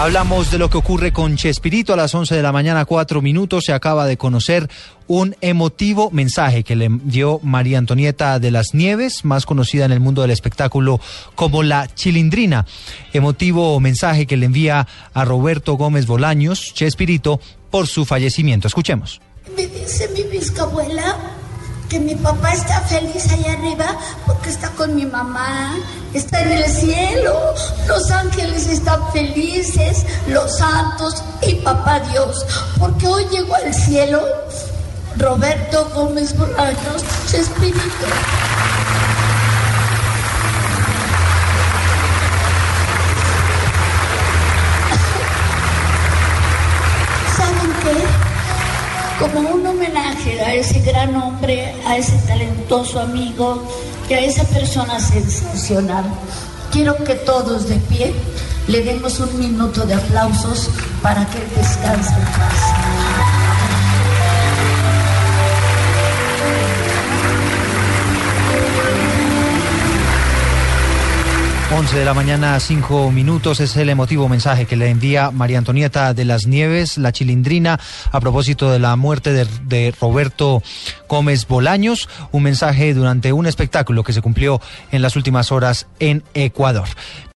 Hablamos de lo que ocurre con Chespirito a las 11 de la mañana, cuatro minutos. Se acaba de conocer un emotivo mensaje que le dio María Antonieta de las Nieves, más conocida en el mundo del espectáculo como la Chilindrina. Emotivo mensaje que le envía a Roberto Gómez Bolaños, Chespirito, por su fallecimiento. Escuchemos. Me dice mi bisabuela que mi papá está feliz allá arriba mi mamá, está en el cielo, los ángeles están felices, los santos y papá Dios, porque hoy llegó al cielo Roberto Gómez Bolaños, Chespirito. ¿Saben qué? como un homenaje a ese gran hombre, a ese talentoso amigo y a esa persona sensacional. Quiero que todos de pie le demos un minuto de aplausos para que él descanse en paz. 11 de la mañana, 5 minutos, es el emotivo mensaje que le envía María Antonieta de las Nieves, la chilindrina, a propósito de la muerte de, de, Roberto Gómez Bolaños, un mensaje durante un espectáculo que se cumplió en las últimas horas en Ecuador.